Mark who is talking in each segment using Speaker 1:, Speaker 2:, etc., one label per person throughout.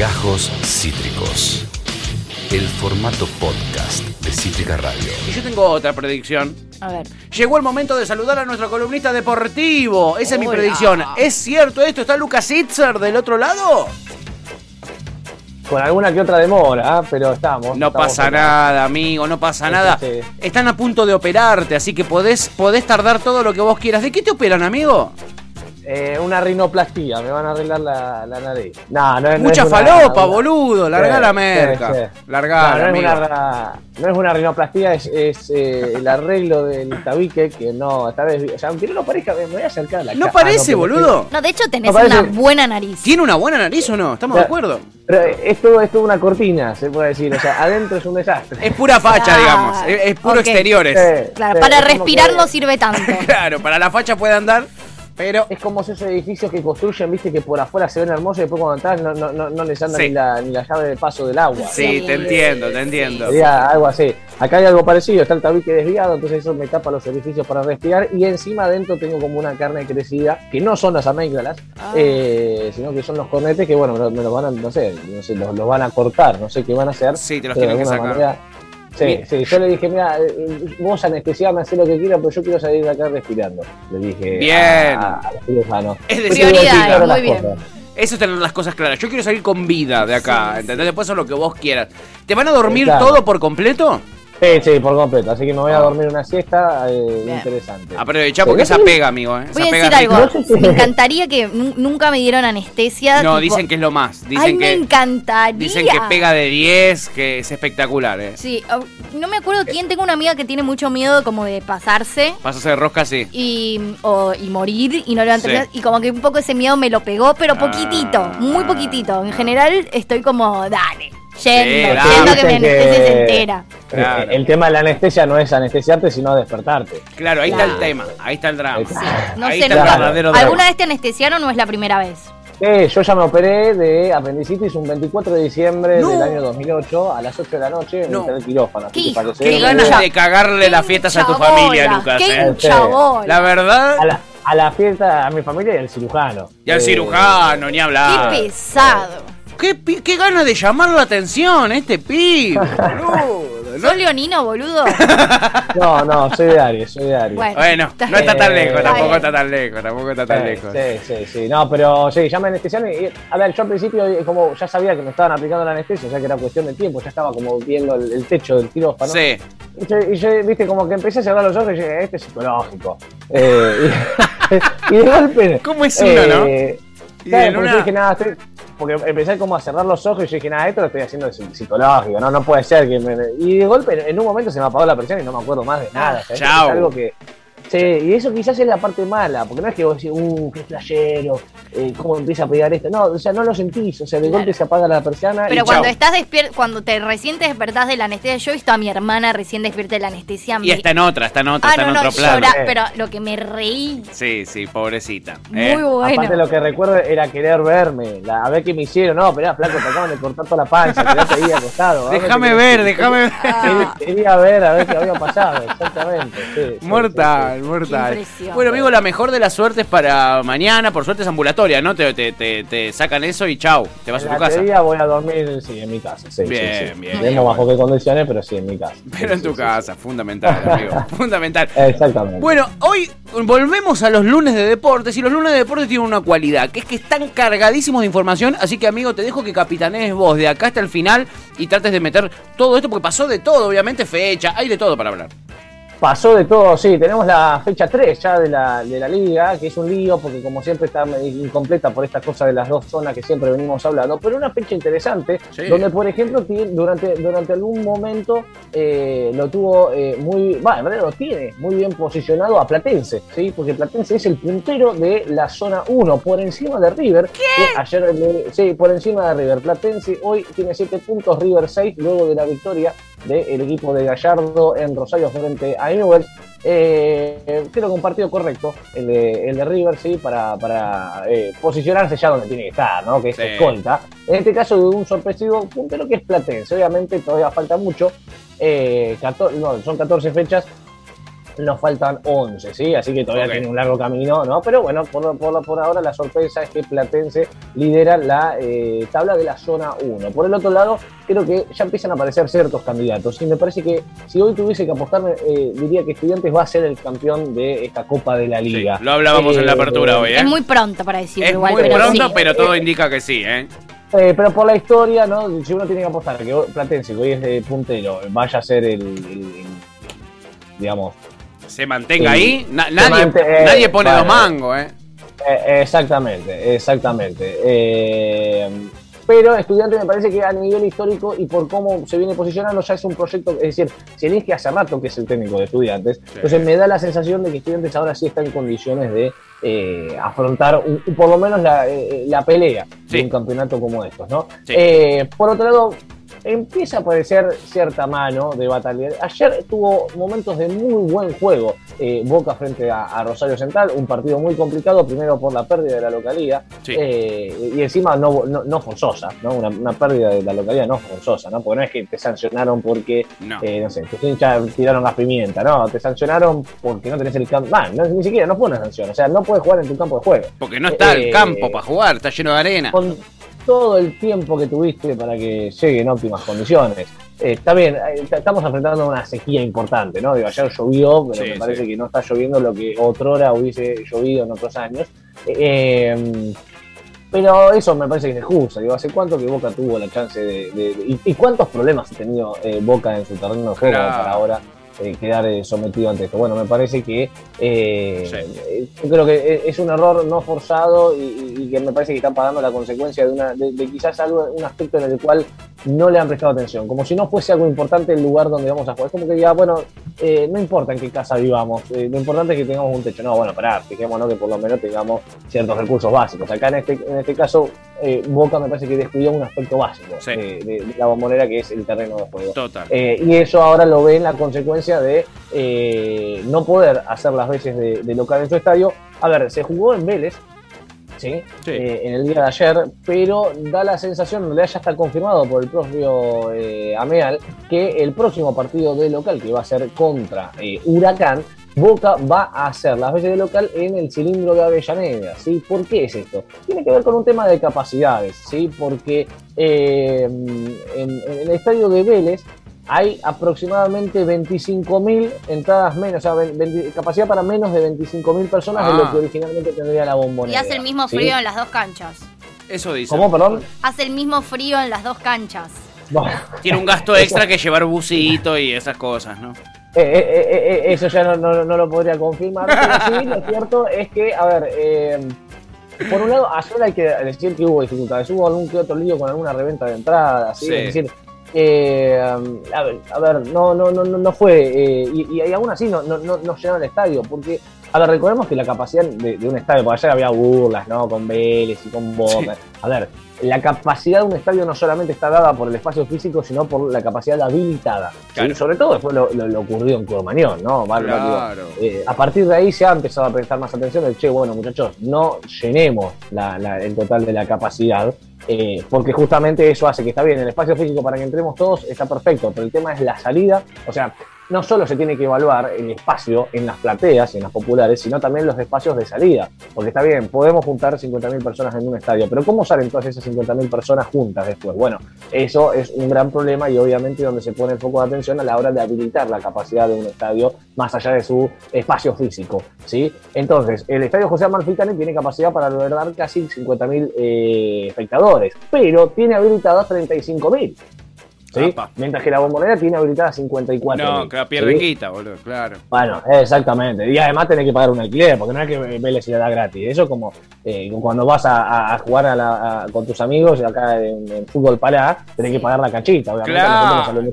Speaker 1: Gajos Cítricos. El formato podcast de Cítrica Radio.
Speaker 2: Y yo tengo otra predicción.
Speaker 3: A ver.
Speaker 2: Llegó el momento de saludar a nuestro columnista deportivo. Esa es mi
Speaker 3: Hola.
Speaker 2: predicción. ¿Es cierto esto? ¿Está Lucas Itzer del otro lado?
Speaker 4: Con alguna que otra demora, ¿ah? pero estamos.
Speaker 2: No
Speaker 4: estamos
Speaker 2: pasa nada, amigo, no pasa
Speaker 4: Sí,
Speaker 2: nada.
Speaker 4: sí.
Speaker 2: Están a punto de operarte, así que podés, podés tardar todo lo que vos quieras. ¿De qué te operan, amigo?
Speaker 4: Eh, una rinoplastía, me van a arreglar la, la nariz. No, no, es- no
Speaker 2: Mucha
Speaker 4: es
Speaker 2: falopa,
Speaker 4: una-
Speaker 2: boludo. Larga
Speaker 4: Sí,
Speaker 2: la
Speaker 4: sí,
Speaker 2: merca.
Speaker 4: sí.
Speaker 2: Larga,
Speaker 4: No, no, es una, no es una rinoplastía, es, es, eh, el arreglo del tabique que no, esta vez, o sea, aunque no lo parezca, me voy a acercar a la
Speaker 2: ¿No
Speaker 4: ca-
Speaker 2: parece,
Speaker 4: ah, pero
Speaker 2: boludo?
Speaker 3: No, de hecho tenés
Speaker 4: No, parece-
Speaker 3: una buena nariz.
Speaker 2: ¿Tiene una buena nariz o no? ¿Estamos de acuerdo?
Speaker 4: Pero es todo, es todo una cortina, se puede decir, o sea, adentro es un desastre.
Speaker 2: Es pura facha,
Speaker 3: Ah,
Speaker 2: digamos. Es, es puro
Speaker 3: ok.
Speaker 2: exteriores.
Speaker 4: Sí,
Speaker 3: Claro,
Speaker 4: sí,
Speaker 3: para respirar
Speaker 4: que-
Speaker 3: no sirve tanto.
Speaker 2: Claro, para la facha puede andar, pero
Speaker 4: Es como esos edificios que construyen, viste, que por afuera se ven hermosos y después cuando entras no, no, no, no les anda
Speaker 2: Sí.
Speaker 4: ni, la, ni la llave de paso del agua.
Speaker 2: sí, te entiendo, te entiendo.
Speaker 4: Sería algo así. Acá hay algo parecido, está el tabique desviado, entonces eso me tapa los orificios para respirar y encima adentro tengo como una carne crecida, que no son las amígdalas,
Speaker 3: Ah.
Speaker 4: eh, sino que son los cornetes que, bueno, me, lo- me los van a, no sé, no sé los, los van a cortar, no sé qué van a hacer.
Speaker 2: Sí, te los tienen que sacar.
Speaker 4: manera- Sí,
Speaker 2: Bien.
Speaker 4: sí, yo le dije, mira, eh, vos anestesiame, hacé lo que quieras, pero yo quiero salir de acá respirando. Le dije
Speaker 2: Bien.
Speaker 4: a, a los cirujanos.
Speaker 2: Es decir,
Speaker 3: Prioridades,
Speaker 4: ahora
Speaker 3: muy bien.
Speaker 4: cosas.
Speaker 2: Eso es tener las cosas claras. Yo quiero salir con vida de acá,
Speaker 3: Sí,
Speaker 2: ¿entendés? Después son lo que vos quieras. ¿Te van a dormir
Speaker 4: Claro.
Speaker 2: todo por completo?
Speaker 4: Sí, sí, por completo. Así que me voy a dormir una siesta eh, interesante.
Speaker 2: Aprovechá porque esa pega, amigo. ¿eh?
Speaker 3: Voy
Speaker 2: Esa
Speaker 3: a
Speaker 2: pega
Speaker 3: decir algo.
Speaker 2: rica.
Speaker 3: Me encantaría que nu- nunca me dieron anestesia.
Speaker 2: No,
Speaker 3: tipo-
Speaker 2: dicen que es lo más. Dicen
Speaker 3: Ay, me encantaría.
Speaker 2: dicen que pega de 10, que es espectacular, ¿eh?
Speaker 3: Sí, no me acuerdo quién. Tengo una amiga que tiene mucho miedo como de pasarse.
Speaker 2: Pasas de rosca, sí.
Speaker 3: Y, o- y morir y no levantar
Speaker 2: Sí.
Speaker 3: y como que un poco ese miedo me lo pegó pero
Speaker 2: Ah.
Speaker 3: poquitito muy poquitito en general estoy como dale yendo
Speaker 2: dale.
Speaker 3: yendo que
Speaker 4: que-
Speaker 3: anestesia se entera
Speaker 2: Claro.
Speaker 4: El tema de la anestesia no es anestesiarte, sino despertarte.
Speaker 2: Claro, ahí
Speaker 3: Claro.
Speaker 2: está el tema. Ahí está el drama.
Speaker 3: Sí, no
Speaker 2: ahí
Speaker 3: sé
Speaker 2: está el
Speaker 3: nunca.
Speaker 2: verdadero drama.
Speaker 3: alguna vez te anestesiaron o es la primera vez
Speaker 4: Eh, yo ya me operé de apendicitis un 24 de diciembre
Speaker 2: No.
Speaker 4: del año 2008 a las 8 de la noche en
Speaker 2: No.
Speaker 4: el quirófano. así que
Speaker 2: Qué ganas de cagarle las fiestas a tu familia, Lucas,
Speaker 3: qué
Speaker 2: ¿eh? La verdad.
Speaker 4: a la, a la fiesta, a mi familia y al cirujano.
Speaker 2: Y al
Speaker 4: Eh,
Speaker 2: cirujano, ni hablar.
Speaker 3: qué pesado
Speaker 2: ¿Qué, pi- qué ganas de llamar la atención este pibe, boludo. ¿no?
Speaker 3: ¿Sos leonino, boludo?
Speaker 4: No, no, soy de Aries, soy de Aries.
Speaker 3: Bueno,
Speaker 2: Bueno, no está tan
Speaker 4: Eh,
Speaker 2: lejos, tampoco está tan lejos, tampoco está tan
Speaker 4: Sí,
Speaker 2: lejos.
Speaker 4: Sí, sí, sí. No, pero sí, ya me anestesiaron. Y, a ver, yo al principio, eh, como ya sabía que me estaban aplicando la anestesia, o sea que era cuestión de tiempo, ya estaba como viendo el, el techo del quirófano.
Speaker 2: Sí.
Speaker 4: Y yo, y yo, viste, como que empecé a cerrar los ojos y dije, este es psicológico. Eh, y, y de golpe.
Speaker 2: ¿Cómo es uno, no?
Speaker 4: eh,
Speaker 2: Y
Speaker 4: claro,
Speaker 2: en
Speaker 4: porque
Speaker 2: una-
Speaker 4: yo dije, nada, estoy- porque empecé como a cerrar los ojos y yo dije, nada, esto lo estoy haciendo psi- psicológico, no, no puede ser que me... Y de golpe, en un momento se me apagó la presión y no me acuerdo más de nada.
Speaker 2: chau.
Speaker 4: Es algo que... Sí, y eso quizás es la parte mala, porque no es que vos decís, uh, qué flashero, eh, cómo empieza a pegar esto. No, o sea, no lo sentís, o sea, de
Speaker 3: Claro.
Speaker 4: golpe se apaga la persiana
Speaker 3: Pero
Speaker 4: y
Speaker 3: cuando
Speaker 4: chau.
Speaker 3: estás despierto, cuando te recién te despertás de la anestesia, yo he visto a mi hermana recién despierta de la anestesia.
Speaker 2: Y
Speaker 3: me-
Speaker 2: está en otra, está en otra,
Speaker 3: ah,
Speaker 2: está
Speaker 3: no,
Speaker 2: en
Speaker 3: no,
Speaker 2: otro plano.
Speaker 3: llora,
Speaker 4: Eh.
Speaker 3: pero lo que me reí,
Speaker 2: Sí, sí, pobrecita.
Speaker 3: muy
Speaker 2: eh.
Speaker 3: bueno.
Speaker 4: Aparte lo que recuerdo era querer verme, la- a ver qué me hicieron. No, esperá, flaco, te acaban de cortar toda la panza, quedate ahí acostado. ¿a dónde
Speaker 2: Déjame ver, déjame ver.
Speaker 4: Quería- ver a ver qué había pasado, exactamente. sí, sí,
Speaker 2: Mortal,
Speaker 4: sí,
Speaker 2: mortal. Bueno, amigo, la mejor de las suertes para mañana. Por suerte es ambulatoria, ¿no? Te, te, te, te sacan eso y chau, te vas
Speaker 4: En
Speaker 2: a tu
Speaker 4: la
Speaker 2: casa.
Speaker 4: teoría voy a dormir, sí, en mi casa. Sí,
Speaker 2: Bien,
Speaker 4: sí, sí.
Speaker 2: bien,
Speaker 4: Vemos bajo qué condiciones, pero sí, en mi casa.
Speaker 2: Pero
Speaker 4: Sí,
Speaker 2: en tu
Speaker 4: sí, sí,
Speaker 2: casa, fundamental, amigo. Fundamental.
Speaker 4: Exactamente.
Speaker 2: Bueno, hoy volvemos a los lunes de deportes y los lunes de deportes tienen una cualidad, que es que están cargadísimos de información, así que amigo, te dejo que capitanees vos de acá hasta el final y trates de meter todo esto, porque pasó de todo, obviamente fecha, hay de todo para hablar.
Speaker 4: Pasó de todo, sí, tenemos la fecha 3 ya de la, de la liga, que es un lío porque como siempre está incompleta por esta cosa de las dos zonas que siempre venimos hablando, pero una fecha interesante,
Speaker 2: Sí.
Speaker 4: donde por ejemplo durante, durante algún momento eh, lo tuvo eh, muy, en realidad lo tiene muy bien posicionado a Platense, ¿sí? porque Platense es el puntero de la zona 1, por encima de River, que ayer, le- sí, por encima de River, Platense hoy tiene 7 puntos, River 6, luego de la victoria del equipo de Gallardo en Rosario frente a Newell's. Eh, creo que un partido correcto, el de, el de River, sí, para, para eh, posicionarse ya donde tiene que estar, ¿no? que es
Speaker 2: Sí.
Speaker 4: escolta. En este caso de un sorpresivo puntero que es Platense. Obviamente todavía falta mucho, eh, 14 no, son 14 fechas, nos faltan 11, ¿sí? Así que todavía tiene un largo camino, ¿no? Pero bueno, por, por, por ahora la sorpresa es que Platense lidera la eh, tabla de la zona 1. Por el otro lado, creo que ya empiezan a aparecer ciertos candidatos y me parece que si hoy tuviese que apostarme, eh, diría que Estudiantes va a ser el campeón de esta Copa de la
Speaker 2: Sí,
Speaker 4: Liga.
Speaker 2: lo hablábamos en la
Speaker 4: Eh,
Speaker 2: apertura hoy, ¿eh?
Speaker 3: Es muy pronto para decirlo
Speaker 2: Es
Speaker 3: igual,
Speaker 2: muy
Speaker 3: pero
Speaker 2: pronto,
Speaker 3: sí.
Speaker 2: pero todo indica que sí, ¿eh?
Speaker 4: Eh, pero por la historia, ¿no? Si uno tiene que apostar que Platense, que hoy es de puntero, vaya a ser el, el- el- digamos,
Speaker 2: Se mantenga ahí, na- nadie,
Speaker 4: mante- eh,
Speaker 2: nadie pone
Speaker 4: bueno.
Speaker 2: dos mangos, ¿eh?
Speaker 4: Eh, exactamente, exactamente. Eh, pero estudiante me parece que a nivel histórico y por cómo se viene posicionando ya es un proyecto, es decir, si elige hace rato que es el técnico de estudiantes, entonces me da la sensación de que estudiantes ahora sí está en condiciones de eh, afrontar un- por lo menos la, eh, la pelea
Speaker 2: Sí.
Speaker 4: de un campeonato como estos, ¿no?
Speaker 2: Sí.
Speaker 4: Eh, por otro lado, empieza a aparecer cierta mano de batalla. Ayer tuvo momentos de muy buen juego eh, Boca frente a, a Rosario Central, un partido muy complicado, primero por la pérdida de la localidad
Speaker 2: Sí.
Speaker 4: eh, y encima no, no, no forzosa, ¿no? Una, una pérdida de la localidad no forzosa, ¿no? Porque no es que te sancionaron porque,
Speaker 2: No.
Speaker 4: eh, no sé, tus hinchas tiraron gas pimienta, no, te sancionaron porque no tenés el campo, no, ni siquiera, no fue una sanción, o sea, no puedes jugar en tu campo de juego
Speaker 2: Porque no está el
Speaker 4: eh,
Speaker 2: campo para jugar, está lleno de arena.
Speaker 4: con todo el tiempo que tuviste para que llegue en óptimas condiciones. Eh, está bien, eh, estamos enfrentando una sequía importante, ¿no? Digo, ayer llovió, pero
Speaker 2: Sí,
Speaker 4: me parece
Speaker 2: sí.
Speaker 4: que no está lloviendo lo que otrora hubiese llovido en otros años. Eh, pero eso me parece que se excusa. Digo, ¿hace cuánto que Boca tuvo la chance de. de- de- y, y cuántos problemas ha tenido eh, Boca en su terreno de juego
Speaker 2: Claro.
Speaker 4: para ahora eh, quedar sometido ante esto? Bueno, me parece que. eh,
Speaker 2: Sí.
Speaker 4: yo creo que es- es un error no forzado y, y- y que me parece que están pagando la consecuencia de, una, de, de quizás algo, un aspecto en el cual no le han prestado atención. Como si no fuese algo importante el lugar donde vamos a jugar. Es como que diga, bueno, eh, no importa en qué casa vivamos, eh, lo importante es que tengamos un techo. No, bueno, pará, fijémonos que por lo menos tengamos ciertos recursos básicos. Acá en este, en este caso, eh, Boca me parece que descuidó un aspecto básico
Speaker 2: Sí.
Speaker 4: de, de- de la bombonera que es el terreno de juego.
Speaker 2: Total.
Speaker 4: Eh, y eso ahora lo ve en la consecuencia de eh, no poder hacer las veces de, de local en su estadio. A ver, se jugó en Vélez, ¿sí?
Speaker 2: Sí.
Speaker 4: En el día de ayer, pero da la sensación, en realidad ya está confirmado por el propio Ameal, que el próximo partido de local, que va a ser contra Huracán, Boca va a hacer las veces de local en el cilindro de Avellaneda, ¿sí? ¿Por qué es esto? Tiene que ver con un tema de capacidades, ¿sí? Porque eh, en, en el estadio de Vélez hay aproximadamente 25.000 entradas menos, o sea, 20 capacidad para menos de 25.000 personas de
Speaker 2: Ah.
Speaker 4: lo que originalmente tendría la
Speaker 3: Y
Speaker 4: bombonera.
Speaker 3: hace el mismo
Speaker 4: ¿sí?
Speaker 3: frío en las dos canchas.
Speaker 2: Eso dice.
Speaker 4: ¿Cómo, perdón?
Speaker 3: Hace el mismo frío en las dos canchas.
Speaker 4: Bueno,
Speaker 2: Tiene un gasto extra que llevar busito y esas cosas, ¿no?
Speaker 4: Eh, eh, eh, eh, eso ya no, no- no lo podría confirmar, pero sí, lo cierto es que, a ver, eh, por un lado, ayer hay que decir que hubo dificultades, hubo algún que otro lío con alguna reventa de entradas, ¿sí?
Speaker 2: Sí.
Speaker 4: es decir, eh, a, ver, a ver, no, no, no, no no fue, eh, y, y aún así no, no, no, llenaron el estadio, porque, a ver, recordemos que la capacidad de, de un estadio, porque ayer había burlas, ¿no? Con Vélez y con Boca, a ver, la capacidad de un estadio no solamente está dada por el espacio físico, sino por la capacidad habilitada.
Speaker 2: Claro.
Speaker 4: Sobre todo después lo, lo, lo ocurrido en Curmañón, ¿no?
Speaker 2: Claro.
Speaker 4: eh, a partir de ahí se ha empezado a prestar más atención del che, bueno, muchachos, no llenemos la- la- el total de la capacidad, eh, porque justamente eso hace que está bien, el espacio físico para que entremos todos está perfecto, pero el tema es la salida, o sea, no solo se tiene que evaluar el espacio en las plateas en las populares, sino también los espacios de salida, porque está bien, podemos juntar 50.000 personas en un estadio, pero ¿cómo salen todas esas 50.000 personas juntas después? Bueno, eso es un gran problema y obviamente donde se pone el foco de atención a la hora de habilitar la capacidad de un estadio más allá de su espacio físico, ¿sí? Entonces, el estadio José Amalfitani tiene capacidad para albergar casi 50.000 eh, espectadores, pero tiene habilitadas 35.000. ¿Sí? Mientras que la bombonera tiene habilitada 54.
Speaker 2: No, que pierden guita, boludo, claro.
Speaker 4: Bueno, exactamente. Y además tenés que pagar un alquiler, porque no es que Vélez se la da gratis. Eso como eh, cuando vas a, a- jugar a la- a- con tus amigos acá en, en Fútbol Pará, tenés que pagar la canchita. Obviamente
Speaker 2: Claro.
Speaker 4: nosotros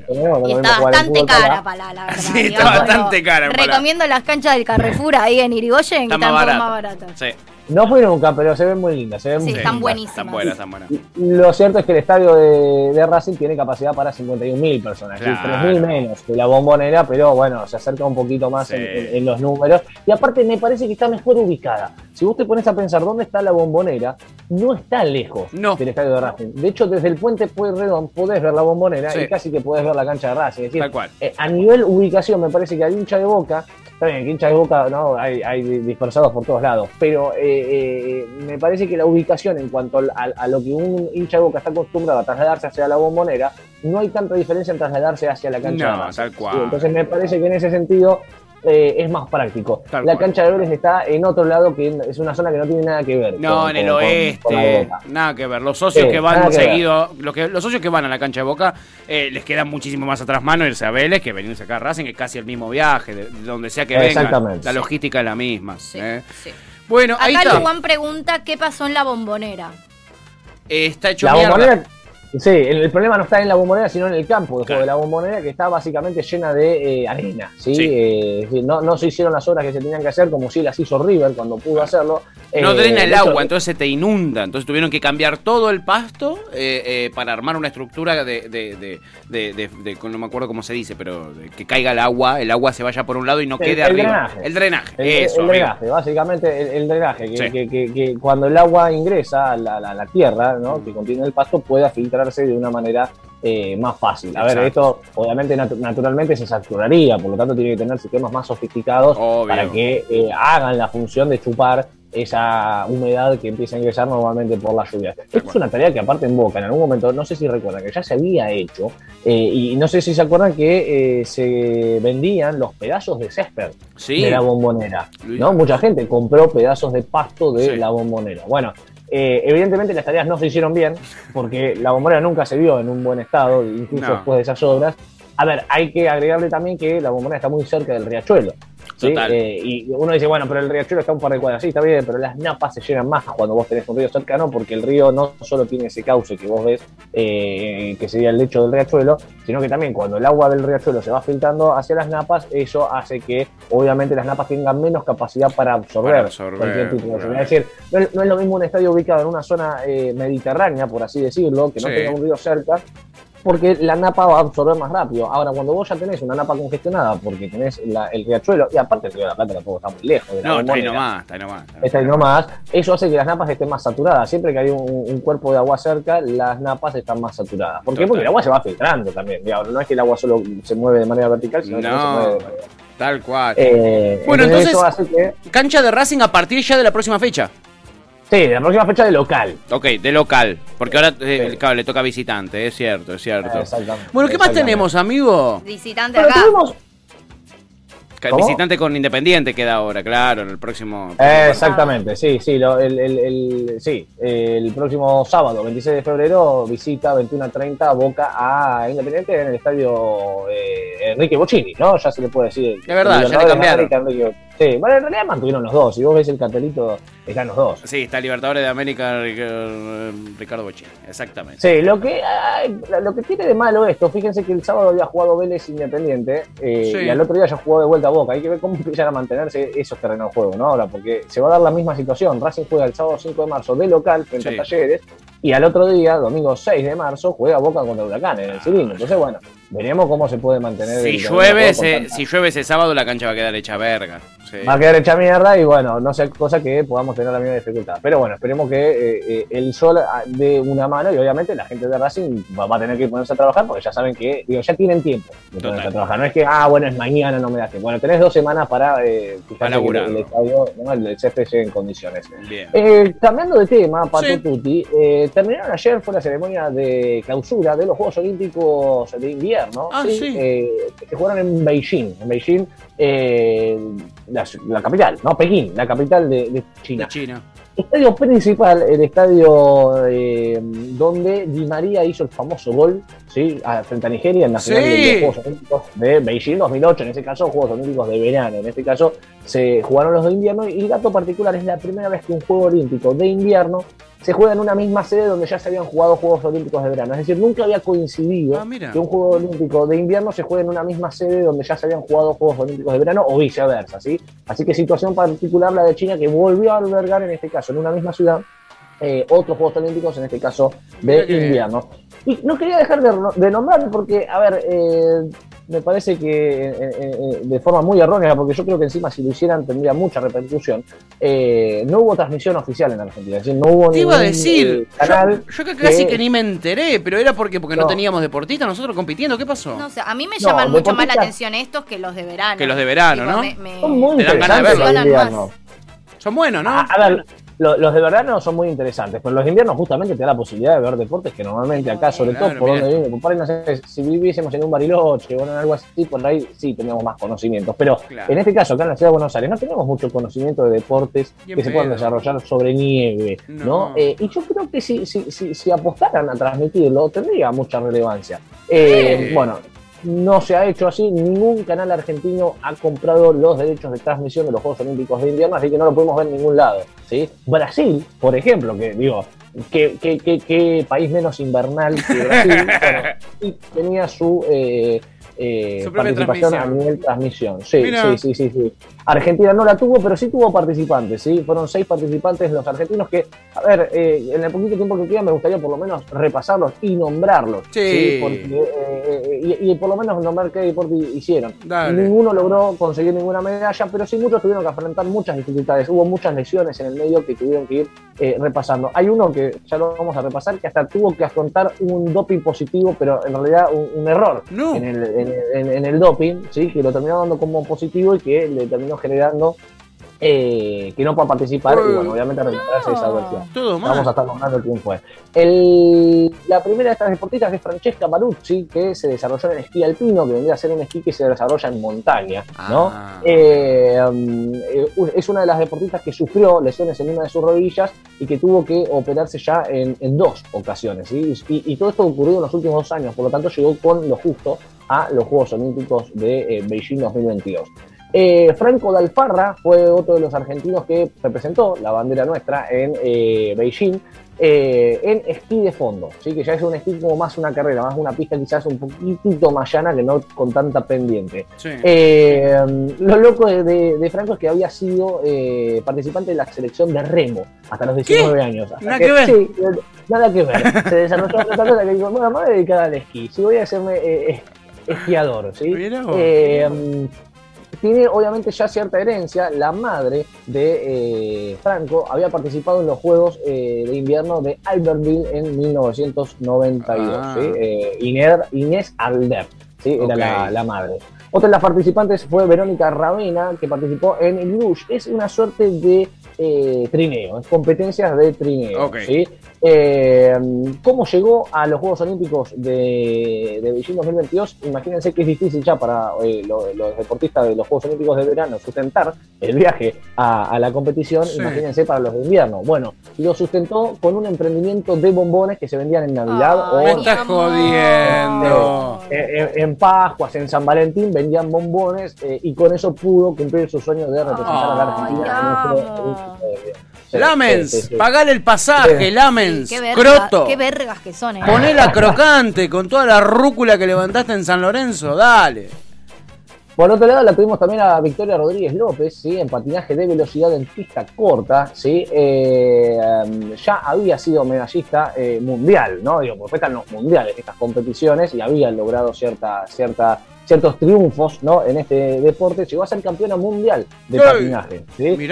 Speaker 3: Y está bastante cara. Palá, la verdad.
Speaker 2: Sí, está bastante cara, Palá.
Speaker 3: Recomiendo las canchas del Carrefour ahí en Irigoyen, que
Speaker 2: Está
Speaker 3: están más baratas.
Speaker 2: Sí.
Speaker 4: No fui nunca, pero se ven muy lindas. Se ven
Speaker 3: Sí,
Speaker 4: muy
Speaker 3: están
Speaker 4: lindas.
Speaker 3: buenísimas.
Speaker 2: Están buenas, están buenas.
Speaker 4: Lo cierto es que el estadio de, de Racing tiene capacidad para 51.000 personas, ¿sí?
Speaker 2: Claro.
Speaker 4: 3.000 menos que la bombonera, pero bueno, se acerca un poquito más
Speaker 2: Sí.
Speaker 4: en, en- en los números. Y aparte me parece que está mejor ubicada. Si vos te pones a pensar dónde está la bombonera, no está lejos
Speaker 2: No.
Speaker 4: del estadio de Racing. De hecho, desde el puente Pueyrredón podés ver la bombonera
Speaker 2: Sí.
Speaker 4: y casi que podés ver la cancha de Racing. Es decir,
Speaker 2: Tal cual.
Speaker 4: eh, a nivel ubicación, me parece que al hincha de Boca, está bien, que hincha de Boca no hay, hay dispersados por todos lados, pero eh, eh, me parece que la ubicación en cuanto al- a, a lo que un hincha de Boca está acostumbrado a trasladarse hacia la bombonera, no hay tanta diferencia en trasladarse hacia la cancha
Speaker 2: No,
Speaker 4: de
Speaker 2: tal cual.
Speaker 4: Sí, entonces me parece que en ese sentido eh, es más práctico.
Speaker 2: Tal
Speaker 4: la
Speaker 2: cual.
Speaker 4: cancha de Vélez está en otro lado, que es una zona que no tiene nada que ver.
Speaker 2: No,
Speaker 4: con-
Speaker 2: en el
Speaker 4: con-
Speaker 2: oeste,
Speaker 4: con
Speaker 2: nada que ver. Los socios
Speaker 4: Sí,
Speaker 2: que van
Speaker 4: que
Speaker 2: seguido, los, que, los socios que van a la cancha de Boca, eh, les queda muchísimo más atrás mano irse a Vélez que venirse acá a Racing, que es casi el mismo viaje, de, de donde sea que vengan.
Speaker 4: Exactamente.
Speaker 2: La logística es la misma.
Speaker 3: Sí,
Speaker 2: ¿eh?
Speaker 3: sí.
Speaker 2: Bueno, ahí
Speaker 3: Acá
Speaker 2: está.
Speaker 3: Juan pregunta qué pasó en la bombonera.
Speaker 2: Eh, está hecho
Speaker 4: La
Speaker 2: mierda.
Speaker 4: bombonera, sí, el, el problema no está en la bombonera, sino en el campo de
Speaker 2: Claro.
Speaker 4: juego de la bombonera, que está básicamente llena de eh, arena. ¿sí?
Speaker 2: Sí.
Speaker 4: Eh, no, no se hicieron las obras que se tenían que hacer, como si las hizo River cuando pudo hacerlo.
Speaker 2: No
Speaker 4: Eh,
Speaker 2: drena el
Speaker 4: de hecho,
Speaker 2: agua, entonces se te inunda. Entonces tuvieron que cambiar todo el pasto eh, eh, para armar una estructura de, de, de, no me acuerdo cómo se dice, pero que caiga el agua, el agua se vaya por un lado y no
Speaker 4: El-
Speaker 2: quede
Speaker 4: el
Speaker 2: arriba.
Speaker 4: drenaje.
Speaker 2: El drenaje,
Speaker 4: El,
Speaker 2: eso.
Speaker 4: el drenaje, básicamente el, el drenaje, que,
Speaker 2: Sí.
Speaker 4: que- que- que cuando el agua ingresa a la, la- la tierra, ¿no? que contiene el pasto, pueda de una manera eh, más fácil. A ver, esto obviamente natu- naturalmente se saturaría, por lo tanto tiene que tener sistemas más sofisticados
Speaker 2: Obvio.
Speaker 4: para que eh, hagan la función de chupar esa humedad que empieza a ingresar normalmente por la lluvia. Esto es una tarea que aparte en Boca, en algún momento, no sé si recuerdan, que ya se había hecho, eh, y no sé si se acuerdan que eh, se vendían los pedazos de césped
Speaker 2: Sí.
Speaker 4: de la bombonera. ¿no? Mucha gente compró pedazos de pasto de
Speaker 2: Sí.
Speaker 4: la bombonera. Bueno, eh, evidentemente las tareas no se hicieron bien, porque la bombonera nunca se vio en un buen estado, incluso
Speaker 2: No.
Speaker 4: después de esas obras. A ver, hay que agregarle también que la bombonera está muy cerca del riachuelo. ¿Sí?
Speaker 2: Total.
Speaker 4: Eh, y uno dice, bueno, pero el riachuelo está un par de cuadras. Sí, está bien, pero las napas se llenan más cuando vos tenés un río cercano, porque el río no solo tiene ese cauce que vos ves, eh, que sería el lecho del riachuelo, sino que también cuando el agua del riachuelo se va filtrando hacia las napas, eso hace que obviamente las napas tengan menos capacidad para absorber,
Speaker 2: Para absorber,
Speaker 4: cualquier tipo de
Speaker 2: claro.
Speaker 4: Es decir, no es, no es lo mismo un estadio ubicado en una zona eh, mediterránea, por así decirlo, que no
Speaker 2: Sí.
Speaker 4: tenga un río cerca, porque la napa va a absorber más rápido. Ahora, cuando vos ya tenés una napa congestionada, porque tenés la- el riachuelo, y aparte el río de la Plata tampoco está muy lejos de la
Speaker 2: No, está ahí nomás, está ahí nomás. está
Speaker 4: Está ahí nomás. Eso hace que las napas estén más saturadas. Siempre que hay un, un cuerpo de agua cerca, las napas están más saturadas. ¿Por qué?
Speaker 2: Total.
Speaker 4: Porque el agua se va filtrando también. digamos, No es que el agua solo se mueve de manera vertical, sino que
Speaker 2: No,
Speaker 4: se mueve de manera-
Speaker 2: Tal cual.
Speaker 4: Eh,
Speaker 2: Bueno, entonces-
Speaker 4: que.
Speaker 2: Cancha de Racing a partir ya de la próxima fecha.
Speaker 4: Sí, la próxima fecha de local.
Speaker 2: Ok, de local. Porque ahora eh,
Speaker 4: Sí.
Speaker 2: claro, le toca visitante, es cierto, es cierto.
Speaker 4: Exactamente.
Speaker 2: Bueno, ¿qué más tenemos, amigo?
Speaker 3: Visitante acá.
Speaker 4: tuvimos- ¿Cómo?
Speaker 2: Visitante con Independiente queda ahora, claro, en el próximo.
Speaker 4: Eh, exactamente, sí, sí, lo- el, el- el- sí, el próximo sábado, 26 de febrero, visita 21 a 30 Boca a Independiente en el estadio eh, Enrique Bocini, ¿no? Ya se le puede decir.
Speaker 2: Es verdad, ya le cambiaron.
Speaker 4: América, Sí, bueno, en realidad mantuvieron los dos, si vos ves el cartelito, están los dos.
Speaker 2: Sí, está Libertadores de América, Ric- Ricardo Bochini, exactamente.
Speaker 4: Sí, lo que, lo que tiene de malo esto, fíjense que el sábado había jugado Vélez Independiente eh,
Speaker 2: Sí.
Speaker 4: y al otro día ya jugó de vuelta a Boca. Hay que ver cómo empiezan a mantenerse esos terrenos de juego, ¿no? Ahora, porque se va a dar la misma situación. Racing juega el sábado 5 de marzo de local frente
Speaker 2: Sí.
Speaker 4: a Talleres y al otro día, domingo 6 de marzo, juega Boca contra Huracán en el cilindro. Entonces, bueno, veremos cómo se puede mantener.
Speaker 2: Si
Speaker 4: el
Speaker 2: llueve, ese, si llueve ese sábado, la cancha va a quedar hecha verga. Sí.
Speaker 4: Va a quedar hecha mierda y bueno, no sé, cosa que podamos tener la misma dificultad. Pero bueno, esperemos que eh, eh, el sol ah, dé una mano y obviamente la gente de Racing va, va a tener que ponerse a trabajar porque ya saben que, digo, ya tienen tiempo de ponerse
Speaker 2: Total.
Speaker 4: a trabajar. No es que, ah, bueno, es mañana, no me das tiempo. Bueno, tenés dos semanas para eh, fijarse
Speaker 2: Para
Speaker 4: que el, el estadio, ¿no? el césped en condiciones.
Speaker 2: Bien.
Speaker 4: Eh, cambiando de tema, Pato
Speaker 2: Sí.
Speaker 4: Tutti, eh, terminaron ayer, fue la ceremonia de clausura de los Juegos Olímpicos de invierno,
Speaker 2: Ah, sí.
Speaker 4: eh, que jugaron en Beijing, en Beijing, eh, la, la capital, no, Pekín, la capital de, de China.
Speaker 2: De China.
Speaker 4: Estadio principal, el estadio eh, donde Di María hizo el famoso gol, ¿sí? A- frente a Nigeria en la final
Speaker 2: Sí.
Speaker 4: de los Juegos Olímpicos de Beijing 2008, en ese caso Juegos Olímpicos de verano, en este caso se jugaron los de invierno y el dato particular es la primera vez que un Juego Olímpico de invierno se juega en una misma sede donde ya se habían jugado Juegos Olímpicos de verano. Es decir, nunca había coincidido
Speaker 2: Ah,
Speaker 4: que un Juego Olímpico de invierno se juegue en una misma sede donde ya se habían jugado Juegos Olímpicos de verano o viceversa, ¿sí? Así que situación particular la de China que volvió a albergar en este caso en una misma ciudad eh, otros Juegos Olímpicos, en este caso de invierno. Y no quería dejar de, de nombrar porque, a ver, eh, me parece que eh, eh, eh, de forma muy errónea, porque yo creo que encima si lo hicieran tendría mucha repercusión, eh, no hubo transmisión oficial en Argentina, es decir, no hubo
Speaker 2: Te iba a decir,
Speaker 4: eh,
Speaker 2: yo, yo que casi
Speaker 4: que-
Speaker 2: que ni me enteré, pero era porque, porque no,
Speaker 4: No.
Speaker 2: teníamos deportistas nosotros compitiendo, ¿qué pasó?
Speaker 3: No sé, a mí me
Speaker 4: No,
Speaker 3: llaman mucho más la atención estos que los de verano.
Speaker 2: Que los de verano, ¿no?
Speaker 3: me- me-
Speaker 4: son muy
Speaker 2: Te dan ganas de. Son buenos, ¿no?
Speaker 4: A, a ver, lo- los de verano son muy interesantes, pero los de invierno justamente te da la posibilidad de ver deportes que normalmente acá, sobre
Speaker 2: Claro,
Speaker 4: todo por
Speaker 2: mira.
Speaker 4: donde vive, por ahí no sé, si viviésemos en un bariloche o en algo así, por ahí sí teníamos más conocimientos. Pero
Speaker 2: Claro.
Speaker 4: en este caso, acá en la ciudad de Buenos Aires, no tenemos mucho conocimiento de deportes que se puedan desarrollar sobre nieve, ¿no?
Speaker 2: No.
Speaker 4: Eh, y yo creo que si, si, si, si apostaran a transmitirlo, tendría mucha relevancia. Eh. Bueno, no se ha hecho así, ningún canal argentino ha comprado los derechos de transmisión de los Juegos Olímpicos de invierno, así que no lo podemos ver en ningún lado. ¿sí? Brasil, por ejemplo, que digo, ¿qué, qué, qué- qué país menos invernal que Brasil? Bueno, y tenía su, eh, eh, participación a nivel transmisión. Sí,
Speaker 2: Mira.
Speaker 4: sí, sí, sí, sí. Argentina no la tuvo, pero sí tuvo participantes, ¿sí? Fueron seis participantes los argentinos que, a ver, eh, en el poquito tiempo que queda me gustaría por lo menos repasarlos y nombrarlos.
Speaker 2: Sí.
Speaker 4: Porque, eh, eh, y, y por lo menos nombrar qué deporte hicieron.
Speaker 2: Dale.
Speaker 4: Ninguno logró conseguir ninguna medalla, pero sí muchos tuvieron que afrontar muchas dificultades. Hubo muchas lesiones en el medio que tuvieron que ir eh, repasando. Hay uno que ya lo vamos a repasar, que hasta tuvo que afrontar un doping positivo, pero en realidad un, un error
Speaker 2: No.
Speaker 4: en, el, en, en- en el doping, ¿sí? que lo terminó dando como positivo y que le terminó generando eh, que no pueda participar y bueno, obviamente recuperarse de esa versión.
Speaker 2: Todo
Speaker 4: Vamos a
Speaker 2: mal.
Speaker 4: estar nombrando quién fue. El- la primera de estas deportistas es Francesca Baruzzi, que se desarrolló en esquí alpino, que vendría a ser un esquí que se desarrolla en montaña, ¿no?
Speaker 2: Ah.
Speaker 4: Eh, es una de las deportistas que sufrió lesiones en una de sus rodillas y que tuvo que operarse ya en, en dos ocasiones, ¿sí? Y, y todo esto ocurrió en los últimos dos años, por lo tanto llegó con lo justo a los Juegos Olímpicos de eh, Beijing 2022. Eh, Franco Dalfarra fue otro de los argentinos que representó la bandera nuestra en eh, Beijing eh, en esquí de fondo, ¿sí? que ya es un esquí como más una carrera, más una pista quizás un poquitito más llana que no con tanta pendiente.
Speaker 2: Sí.
Speaker 4: Lo loco de, de- de Franco es que había sido participante de la selección de remo hasta los 19 años.
Speaker 2: Nada que ver.
Speaker 4: Sí, nada que ver. Se desarrolló otra cosa que dijo, bueno, me voy a dedicar al esquí. Si voy a hacerme esquiador, ¿sí? Mm, tiene obviamente ya cierta herencia. La madre de eh, Franco había participado en los Juegos eh, de Invierno de Albertville en 1992.
Speaker 2: Ah.
Speaker 4: ¿sí? Eh, Inés, Inés Alder, ¿sí? era la, la madre. Otra de las participantes fue Verónica Ravena, que participó en el Luge. Es una suerte de trineo, es competencias de trineo. Eh, ¿Cómo llegó a los Juegos Olímpicos de, de Beijing 2022? Imagínense que es difícil ya para eh, lo- los deportistas de los Juegos Olímpicos de verano sustentar el viaje a, a la competición.
Speaker 2: Sí.
Speaker 4: Imagínense para los de invierno. Bueno, lo sustentó con un emprendimiento de bombones que se vendían en Navidad
Speaker 3: Ay,
Speaker 2: Me
Speaker 4: o
Speaker 2: estás
Speaker 3: amor.
Speaker 2: jodiendo.
Speaker 4: eh, en, en Pascuas, en San Valentín vendían bombones eh, y con eso pudo cumplir su sueño de representar a la Argentina en un
Speaker 3: Ay,
Speaker 4: juego
Speaker 2: Lamens,
Speaker 4: sí, sí, sí.
Speaker 2: pagale el pasaje,
Speaker 4: Sí.
Speaker 2: Lamens,
Speaker 3: Qué, verga-
Speaker 2: croto.
Speaker 3: qué vergas que son, eh.
Speaker 2: Ponela crocante con toda la rúcula que levantaste en San Lorenzo, dale.
Speaker 4: Por otro lado, la tuvimos también a Victoria Rodríguez López, ¿sí? en patinaje de velocidad en pista corta. ¿sí? Eh, ya había sido medallista eh, mundial, ¿no? Digo, porque están los mundiales estas competiciones y había logrado cierta, cierta, ciertos triunfos ¿no? en este deporte. Llegó a ser campeona mundial de patinaje.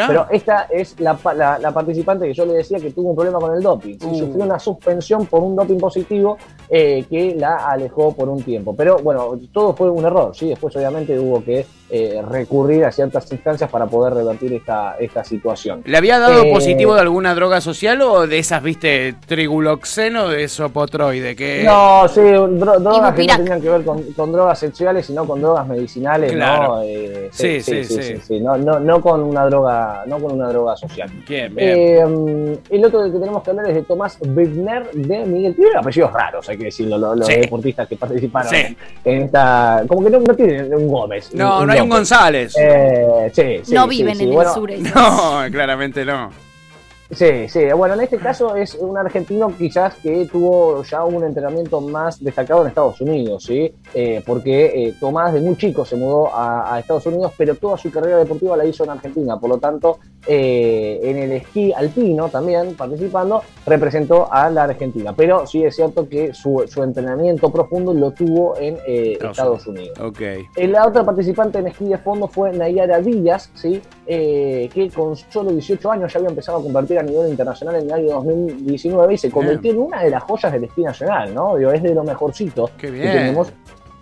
Speaker 4: Pero esta es la, la- la participante que yo le decía que tuvo un problema con el doping.
Speaker 2: Uh.
Speaker 4: Sufrió una suspensión por un doping positivo eh, que la alejó por un tiempo. Pero bueno, todo fue un error, ¿sí? Después obviamente hubo que eh, recurrir a ciertas instancias para poder revertir esta, esta situación.
Speaker 2: ¿Le había dado
Speaker 4: Eh,
Speaker 2: positivo de alguna droga social o de esas, viste, triguloxeno de sopotroide? Que...
Speaker 4: No, sí, dro- drogas que no tenían que ver con, con drogas sexuales, sino con drogas medicinales,
Speaker 2: Claro.
Speaker 4: ¿no? Eh,
Speaker 2: Sí, sí, sí.
Speaker 4: No, no, no con una droga, no con una droga social.
Speaker 2: Bien, bien.
Speaker 4: Eh, el otro del que tenemos que hablar es de Tomás Wegner de Miguel. Tiene apellidos raros, hay que decirlo, los, los
Speaker 2: Sí.
Speaker 4: deportistas que participaron
Speaker 2: Sí.
Speaker 4: en, en esta. Como que no, no tienen un Gómez.
Speaker 2: no, no hay un
Speaker 4: López.
Speaker 2: González.
Speaker 4: Eh, sí, sí,
Speaker 3: no viven
Speaker 4: sí,
Speaker 3: en
Speaker 4: bueno,
Speaker 3: el sur. esos.
Speaker 2: no, claramente no.
Speaker 4: Sí, sí. Bueno, en este caso es un argentino quizás que tuvo ya un entrenamiento más destacado en Estados Unidos, ¿sí? Eh, porque eh, Tomás de muy chico se mudó a, Estados Unidos, pero toda su carrera deportiva la hizo en Argentina. Por lo tanto, eh, en el esquí alpino también participando, representó a la Argentina. Pero sí es cierto que su, entrenamiento profundo lo tuvo en Estados, Unidos.
Speaker 2: Okay.
Speaker 4: La otra participante en esquí de fondo fue Nayara Díaz, ¿sí? que con solo 18 años ya había empezado a convertir a nivel internacional en el año 2019 y se convirtió en una de las joyas del esquí nacional, ¿no? es de lo mejorcito
Speaker 2: que
Speaker 4: tenemos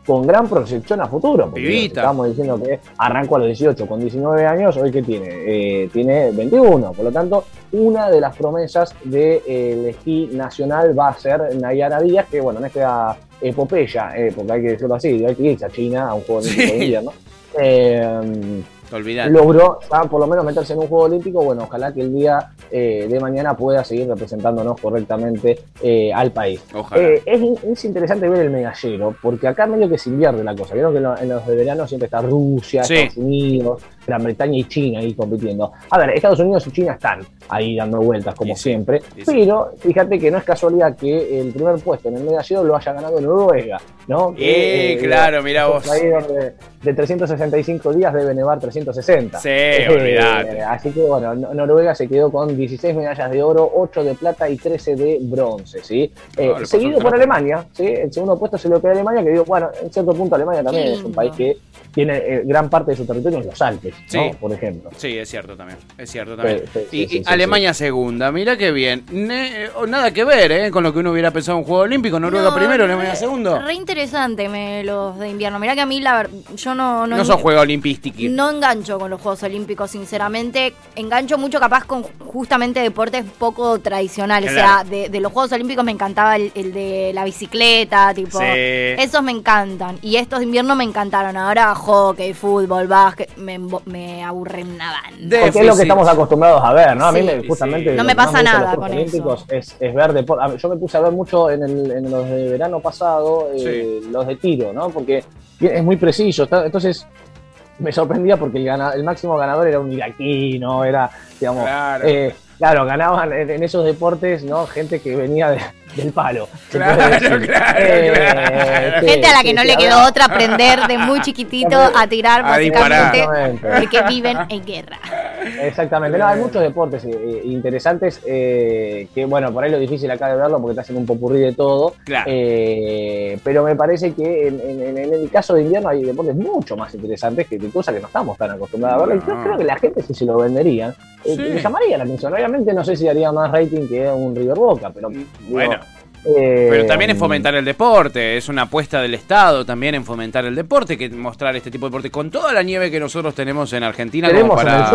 Speaker 4: con gran proyección a futuro. Porque estábamos diciendo que arrancó a los 18 con 19 años, hoy que tiene, eh, tiene 21. Por lo tanto, una de las promesas del de, esquí nacional va a ser Nayara Díaz, que bueno, en esta epopeya, eh, porque hay que decirlo así, hay que irse a China a un juego de invierno. Eh, logró por lo menos meterse en un juego olímpico. Bueno, ojalá que el día eh, de mañana pueda seguir representándonos correctamente eh, al país. Eh, es, interesante ver el medallero, porque acá medio que se invierte la cosa. Vieron que en, los de verano siempre está Rusia, Estados Unidos, Gran Bretaña y China ahí compitiendo. A ver, Estados Unidos y China están ahí dando vueltas como siempre, pero fíjate que no es casualidad que el primer puesto en el medallero lo haya ganado Noruega, ¿no?
Speaker 2: Que, claro, mira vos.
Speaker 4: De, de, 365 días debe nevar 360.
Speaker 2: Sí, olvidate.
Speaker 4: Así que bueno, Noruega se quedó con 16 medallas de oro, 8 de plata y 13 de bronce, ¿sí? Eh, seguido por Alemania, ¿sí? El segundo puesto se lo queda Alemania, que digo, bueno, en cierto punto Alemania también es un país que tiene eh, gran parte de su territorio en los Alpes, ¿no? Por ejemplo.
Speaker 2: Sí, es cierto también, es cierto también. y, Alemania segunda, mira qué bien. Eh, nada que ver, ¿eh? Con lo que uno hubiera pensado en un Juego Olímpico, Noruega primero, Alemania segundo.
Speaker 3: Re interesante me, los de invierno. Mira que a mí la yo no...
Speaker 2: No, no son Juegos Olimpísticos.
Speaker 3: No engancho con los Juegos Olímpicos, sinceramente. Engancho mucho capaz con justamente deportes poco tradicionales. O sea, de, los Juegos Olímpicos me encantaba el, de la bicicleta, tipo... Esos me encantan. Y estos de invierno me encantaron. Ahora hockey, fútbol, básquet, me, me aburren nada.
Speaker 4: Porque es lo que estamos acostumbrados a ver, ¿no? A mí me, justamente...
Speaker 3: No me pasa nada con
Speaker 4: eso. Es, es ver deporte. Yo me puse a ver mucho en, el, en los de verano pasado, eh, los de tiro, ¿no? Porque es muy preciso. Entonces, me sorprendía porque el, el máximo ganador era un iraquí, Era, digamos, claro. Eh, claro, ganaban en, esos deportes, ¿no? Gente que venía de, del palo.
Speaker 2: Claro, claro,
Speaker 3: eh, Gente a la que no le quedó otra aprender de muy chiquitito a tirar, básicamente, porque viven en guerra.
Speaker 4: Exactamente. No, hay muchos deportes eh, interesantes que, bueno, por ahí lo difícil acá de verlo porque te hacen un popurrí de todo. pero me parece que en, el caso de invierno hay deportes mucho más interesantes que, cosas que no estamos tan acostumbrados a ver. Yo creo que la gente, si se lo venderían, me llamaría la atención. Obviamente no sé si haría más rating que un River Boca, pero...
Speaker 2: Bueno. Pero también es fomentar el deporte, es una apuesta del Estado también en fomentar el deporte, que mostrar este tipo de deporte con toda la nieve que nosotros tenemos en Argentina
Speaker 4: como
Speaker 2: para,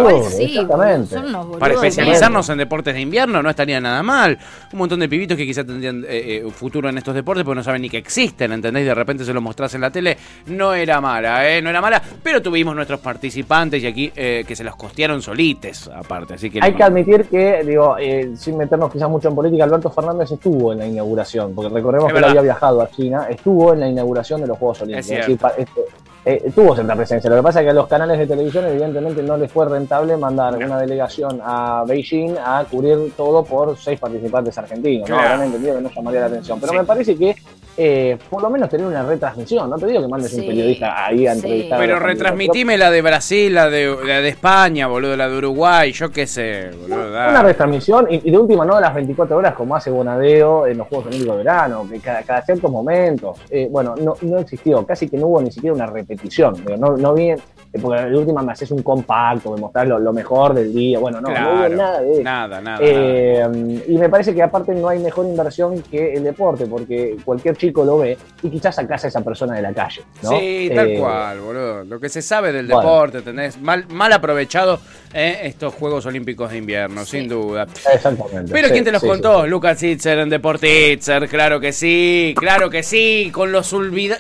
Speaker 4: para
Speaker 2: especializarnos en deportes de invierno, no estaría nada mal. Un montón de pibitos que quizás tendrían eh, eh, futuro en estos deportes porque no saben ni que existen, ¿entendéis? De repente se lo mostrás en la tele, no era mala, ¿eh? No era mala, pero tuvimos nuestros participantes y aquí eh, que se los costearon solites, aparte. Así que
Speaker 4: Hay que admitir que, digo, sin meternos quizás mucho en política, Alberto Fernández estuvo en la inauguración porque recordemos que él había viajado a China, estuvo en la inauguración de los Juegos Olímpicos. Este, eh, tuvo cierta presencia. Lo que pasa es que a los canales de televisión, evidentemente, no les fue rentable mandar una delegación a Beijing a cubrir todo por seis participantes argentinos. ¿no? Habrán entendido que no llamaría la atención. Pero me parece que eh, por lo menos tener una retransmisión. No te digo que mandes un periodista ahí a entrevistar.
Speaker 2: Pero retransmitime la de Brasil, la de, la de España, boludo, la de Uruguay, yo qué sé, boludo.
Speaker 4: Una retransmisión y, de última no de las 24 horas como hace Bonadeo en los Juegos Olímpicos de Verano, que cada, ciertos momentos. Eh, bueno, no, no existió, casi que no hubo ni siquiera una repetición. No, no vi eh, porque de última me haces un compacto, me mostrás lo, mejor del día. Bueno, no, no hubo nada de eso.
Speaker 2: Nada, nada,
Speaker 4: eh, Y me parece que aparte no hay mejor inversión que el deporte, porque cualquier chico lo ve y quizás sacas a esa persona de la calle. ¿no?
Speaker 2: Sí, tal eh, cual, boludo. Lo que se sabe del deporte, tenés mal, mal aprovechado estos Juegos Olímpicos de Invierno, sin duda.
Speaker 4: Exactamente.
Speaker 2: Pero ¿quién te los contó? Lucas Itzer en Deportitzer, claro que sí, claro que sí, con los,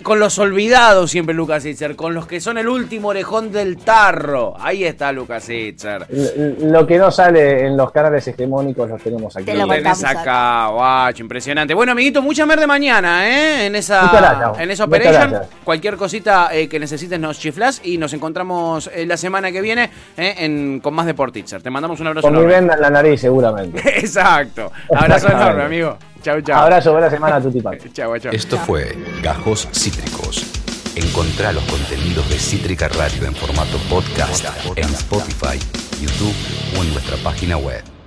Speaker 2: con los olvidados siempre Lucas Itzer, con los que son el último orejón del tarro. Ahí está Lucas Itzer.
Speaker 4: Lo que no sale en los canales hegemónicos los tenemos aquí.
Speaker 3: lo
Speaker 2: tenés acá, guacho, impresionante. Bueno, amiguito, mucha mer de mañana, ¿eh? En esa, en esa operation. Cualquier cosita eh, que necesites nos chiflas y nos encontramos eh, la semana que viene en, con más Deportitzer. Te mandamos un abrazo
Speaker 4: Con mi venda en la nariz, seguramente.
Speaker 2: Exacto. Abrazo enorme, amigo. Chau, chau.
Speaker 4: Abrazo, buena semana a Tuti
Speaker 1: chau, chau. Esto fue Gajos Cítricos. Encontrá los contenidos de Cítrica Radio en formato podcast en Spotify, YouTube o en nuestra página web.